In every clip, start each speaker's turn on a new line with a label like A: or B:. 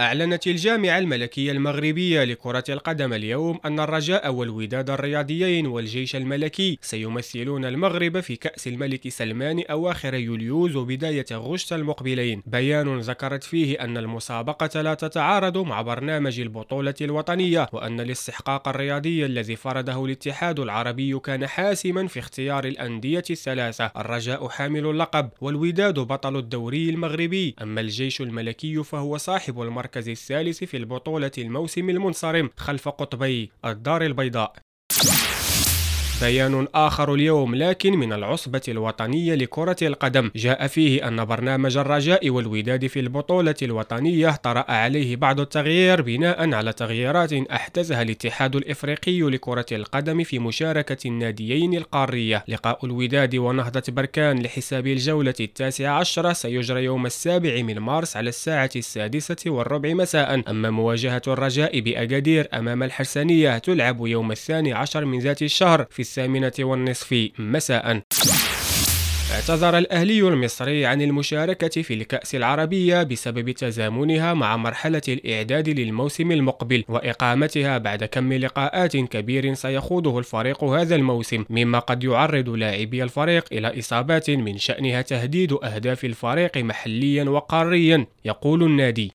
A: أعلنت الجامعة الملكية المغربية لكرة القدم اليوم أن الرجاء والوداد الرياضيين والجيش الملكي سيمثلون المغرب في كأس الملك سلمان أواخر يوليوز وبداية غشت المقبلين. بيان ذكرت فيه أن المسابقة لا تتعارض مع برنامج البطولة الوطنية وأن الاستحقاق الرياضي الذي فرضه الاتحاد العربي كان حاسما في اختيار الأندية الثلاثة. الرجاء حامل اللقب والوداد بطل الدوري المغربي. أما الجيش الملكي فهو صاحب المركز المركز الثالث في البطولة الموسم المنصرم خلف قطبي الدار البيضاء. بيان آخر اليوم لكن من العصبة الوطنية لكرة القدم. جاء فيه أن برنامج الرجاء والوداد في البطولة الوطنية طرأ عليه بعض التغيير بناء على تغييرات أحدثها الاتحاد الإفريقي لكرة القدم في مشاركة الناديين القارية. لقاء الوداد ونهضة بركان لحساب الجولة التاسعة عشرة سيجرى يوم السابع من مارس على الساعة السادسة والربع مساء. أما مواجهة الرجاء بأكادير أمام الحرسانية تلعب يوم الثاني عشر من ذات الشهر في الثامنة والنصف مساء. اعتذر الأهلي المصري عن المشاركة في الكأس العربية بسبب تزامنها مع مرحلة الإعداد للموسم المقبل وإقامتها بعد كم لقاءات كبير سيخوضه الفريق هذا الموسم مما قد يعرض لاعبي الفريق إلى إصابات من شأنها تهديد أهداف الفريق محليا وقاريا يقول النادي.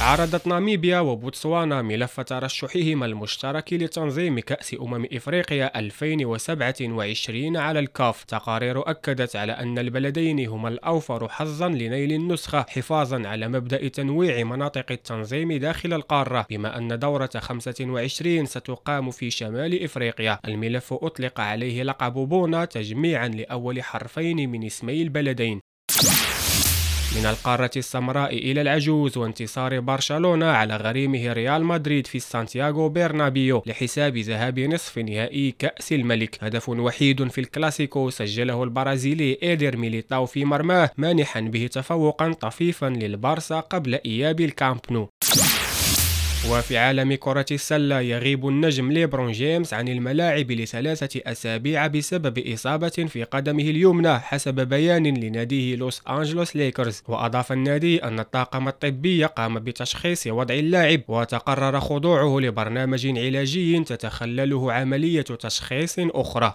A: عرضت ناميبيا وبوتسوانا ملف ترشحهما المشترك لتنظيم كأس أمم إفريقيا 2027 على الكاف. تقارير أكدت على أن البلدين هما الأوفر حظا لنيل النسخة حفاظا على مبدأ تنويع مناطق التنظيم داخل القارة. بما أن دورة 25 ستقام في شمال إفريقيا الملف أطلق عليه لقب بونا تجميعا لأول حرفين من اسمي البلدين. من القارة السمراء إلى العجوز وانتصار برشلونة على غريمه ريال مدريد في سانتياغو برنابيو لحساب ذهاب نصف نهائي كأس الملك. هدف وحيد في الكلاسيكو سجله البرازيلي إيدر ميليتاو في مرماه مانحا به تفوقا طفيفا للبارسا قبل إياب الكامب نو. وفي عالم كرة السلة يغيب النجم ليبرون جيمس عن الملاعب لثلاثة أسابيع بسبب إصابة في قدمه اليمنى حسب بيان لناديه لوس أنجلوس ليكرز. وأضاف النادي أن الطاقم الطبي قام بتشخيص وضع اللاعب وتقرر خضوعه لبرنامج علاجي تتخلله عملية تشخيص أخرى.